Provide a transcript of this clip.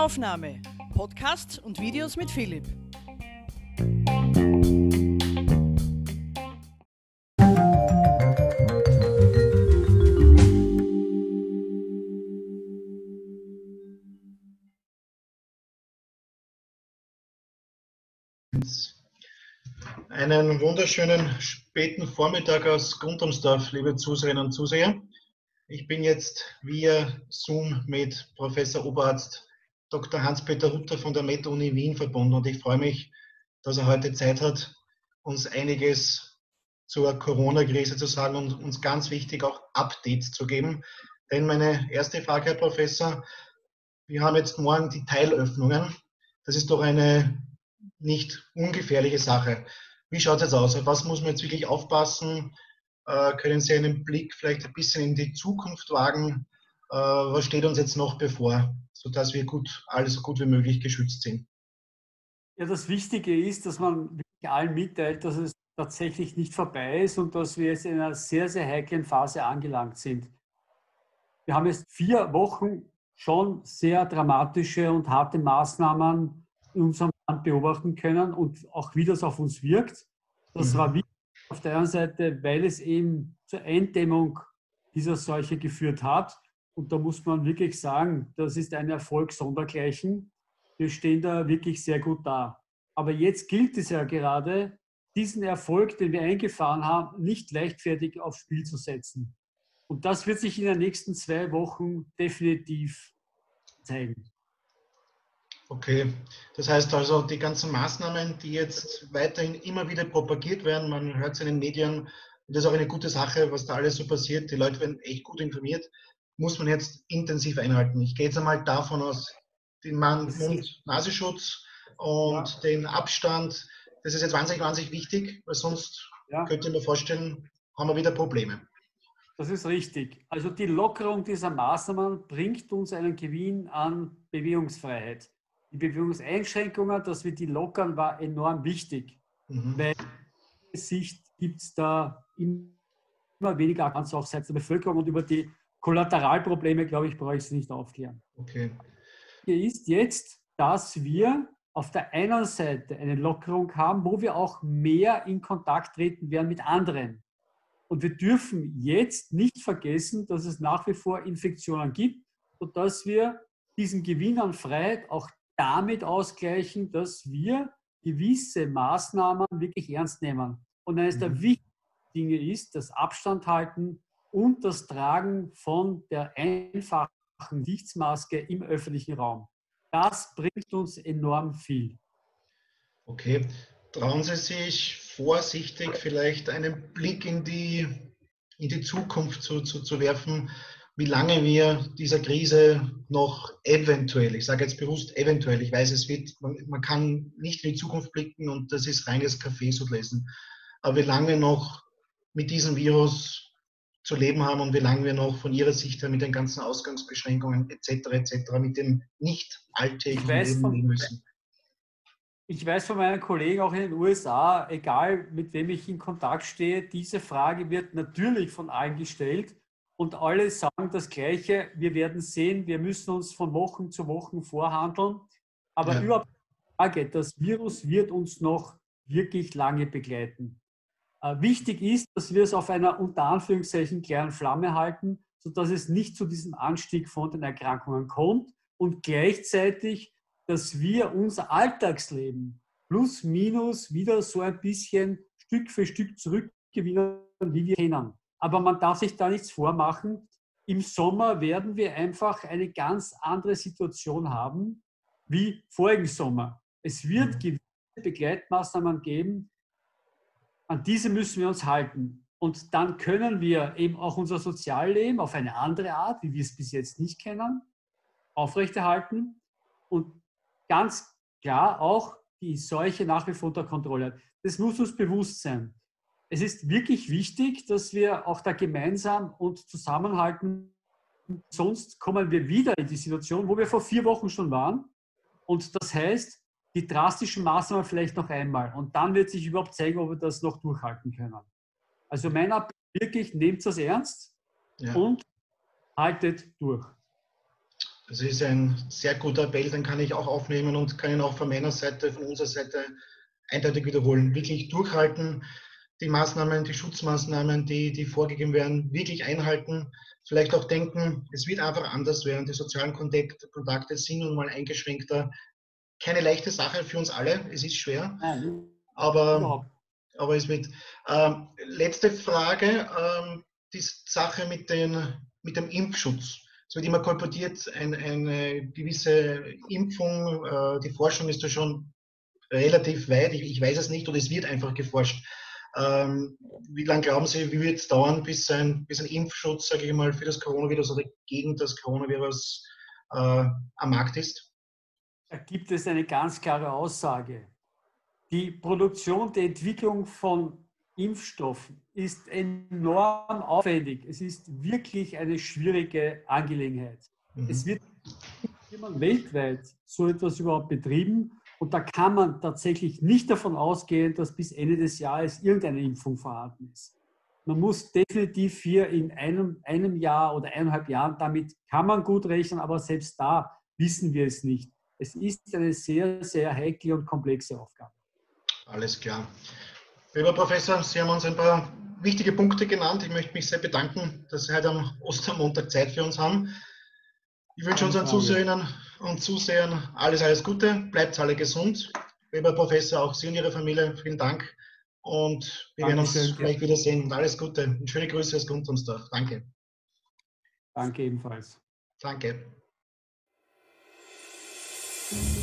Aufnahme. Podcast und Videos mit Philipp. Einen wunderschönen späten Vormittag aus Grundamsdorf, liebe Zuseherinnen und Zuseher. Ich bin jetzt via Zoom mit Professor Oberarzt Dr. Hans-Peter Rutter von der Med-Uni Wien verbunden und ich freue mich, dass er heute Zeit hat, uns einiges zur Corona-Krise zu sagen und uns ganz wichtig auch Updates zu geben. Denn meine erste Frage, Herr Professor, wir haben jetzt morgen die Teilöffnungen. Das ist doch eine nicht ungefährliche Sache. Wie schaut es jetzt aus? Was muss man jetzt wirklich aufpassen? Äh, können Sie einen Blick vielleicht ein bisschen in die Zukunft wagen? Äh, was steht uns jetzt noch bevor, sodass wir gut, alles so gut wie möglich geschützt sind? Ja, das Wichtige ist, dass man allen mitteilt, dass es tatsächlich nicht vorbei ist und dass wir jetzt in einer sehr, sehr heiklen Phase angelangt sind. Wir haben jetzt vier Wochen schon sehr dramatische und harte Maßnahmen in unserem Land beobachten können und auch wie das auf uns wirkt. Das mhm. war wichtig auf der einen Seite, weil es eben zur Eindämmung dieser Seuche geführt hat. Und da muss man wirklich sagen, das ist ein Erfolg sondergleichen. Wir stehen da wirklich sehr gut da. Aber jetzt gilt es ja gerade, diesen Erfolg, den wir eingefahren haben, nicht leichtfertig aufs Spiel zu setzen. Und das wird sich in den nächsten zwei Wochen definitiv zeigen. Okay, das heißt also, die ganzen Maßnahmen, die jetzt weiterhin immer wieder propagiert werden, man hört es in den Medien, und das ist auch eine gute Sache, was da alles so passiert, die Leute werden echt gut informiert, muss man jetzt intensiv einhalten. Ich gehe jetzt einmal davon aus, den Mund-Nasenschutz und ja. den Abstand, das ist jetzt wahnsinnig, wahnsinnig wichtig, weil sonst ja. könnt ihr mir vorstellen, haben wir wieder Probleme. Das ist richtig. Also die Lockerung dieser Maßnahmen bringt uns einen Gewinn an Bewegungsfreiheit die Bewegungseinschränkungen, dass wir die lockern, war enorm wichtig, mhm. weil Sicht gibt es da immer weniger ganz auf Seiten der Bevölkerung und über die Kollateralprobleme, glaube ich, brauche ich es nicht aufklären. Okay. Hier ist jetzt, dass wir auf der einen Seite eine Lockerung haben, wo wir auch mehr in Kontakt treten werden mit anderen. Und wir dürfen jetzt nicht vergessen, dass es nach wie vor Infektionen gibt, sodass wir diesen Gewinn an Freiheit auch damit ausgleichen, dass wir gewisse Maßnahmen wirklich ernst nehmen. Und eines mhm. der wichtigsten Dinge ist das Abstand halten und das Tragen von der einfachen Gesichtsmaske im öffentlichen Raum. Das bringt uns enorm viel. Okay, trauen Sie sich vorsichtig vielleicht einen Blick in die, in die Zukunft zu, zu, zu werfen wie lange wir dieser Krise noch eventuell, ich sage jetzt bewusst eventuell, ich weiß, es wird, man, man kann nicht in die Zukunft blicken und das ist reines Kaffeesutlesen, aber wie lange noch mit diesem Virus zu leben haben und wie lange wir noch von Ihrer Sicht her mit den ganzen Ausgangsbeschränkungen etc. etc. mit dem nicht alltäglichen Leben von, leben müssen. Ich weiß von meinen Kollegen auch in den USA, egal mit wem ich in Kontakt stehe, diese Frage wird natürlich von allen gestellt und alle sagen das Gleiche. Wir werden sehen, wir müssen uns von Wochen zu Wochen vorhandeln. Aber ja. überhaupt Frage, das Virus wird uns noch wirklich lange begleiten. Äh, wichtig ist, dass wir es auf einer unter Anführungszeichen kleinen Flamme halten, sodass es nicht zu diesem Anstieg von den Erkrankungen kommt und gleichzeitig, dass wir unser Alltagsleben plus minus wieder so ein bisschen Stück für Stück zurückgewinnen, wie wir kennen. Aber man darf sich da nichts vormachen. Im Sommer werden wir einfach eine ganz andere Situation haben wie vorigen Sommer. Es wird mhm. gewisse Begleitmaßnahmen geben, an diese müssen wir uns halten. Und dann können wir eben auch unser Sozialleben auf eine andere Art, wie wir es bis jetzt nicht kennen, aufrechterhalten und ganz klar auch die Seuche nach wie vor unter Kontrolle. Das muss uns bewusst sein es ist wirklich wichtig, dass wir auch da gemeinsam und zusammenhalten. Sonst kommen wir wieder in die Situation, wo wir vor vier Wochen schon waren. Und das heißt, die drastischen Maßnahmen vielleicht noch einmal. Und dann wird sich überhaupt zeigen, ob wir das noch durchhalten können. Also mein Appell wirklich, nehmt das ernst ja. und haltet durch. Das ist ein sehr guter Appell, den kann ich auch aufnehmen und kann ihn auch von meiner Seite, von unserer Seite eindeutig wiederholen. Wirklich durchhalten, die Maßnahmen, die Schutzmaßnahmen, die, die vorgegeben werden, wirklich einhalten. Vielleicht auch denken, es wird einfach anders werden. Die sozialen Kontakte sind nun mal eingeschränkter. Keine leichte Sache für uns alle. Es ist schwer. Aber, aber es wird. Ähm, letzte Frage. Ähm, die Sache mit, den, mit dem Impfschutz. Es wird immer kolportiert, ein, eine gewisse Impfung, äh, die Forschung ist da schon relativ weit, ich, ich, weiß es nicht, oder es wird einfach geforscht. Ähm, wie lange glauben Sie, wie wird es dauern, bis ein, bis ein Impfschutz, sage ich mal, für das Coronavirus oder gegen das Coronavirus äh, am Markt ist? Da gibt es eine ganz klare Aussage. Die Produktion, die Entwicklung von Impfstoffen ist enorm aufwendig. Es ist wirklich eine schwierige Angelegenheit. Mhm. Es wird weltweit so etwas überhaupt betrieben und da kann man tatsächlich nicht davon ausgehen, dass bis Ende des Jahres irgendeine Impfung vorhanden ist. Man muss definitiv hier in einem, einem Jahr oder eineinhalb Jahren, damit kann man gut rechnen, aber selbst da wissen wir es nicht. Es ist eine sehr, sehr heikle und komplexe Aufgabe. Alles klar. Lieber Professor, Sie haben uns ein paar wichtige Punkte genannt. Ich möchte mich sehr bedanken, dass Sie heute am Ostermontag Zeit für uns haben. Ich wünsche unseren Zuseherinnen und Zusehern alles, alles Gute. Bleibt alle gesund. Lieber Professor, auch Sie und Ihre Familie, vielen Dank. Und wir werden uns gleich wiedersehen. Und alles Gute. Und schöne Grüße aus Grundumsdorf. Danke. Danke ebenfalls. Danke. Thank you.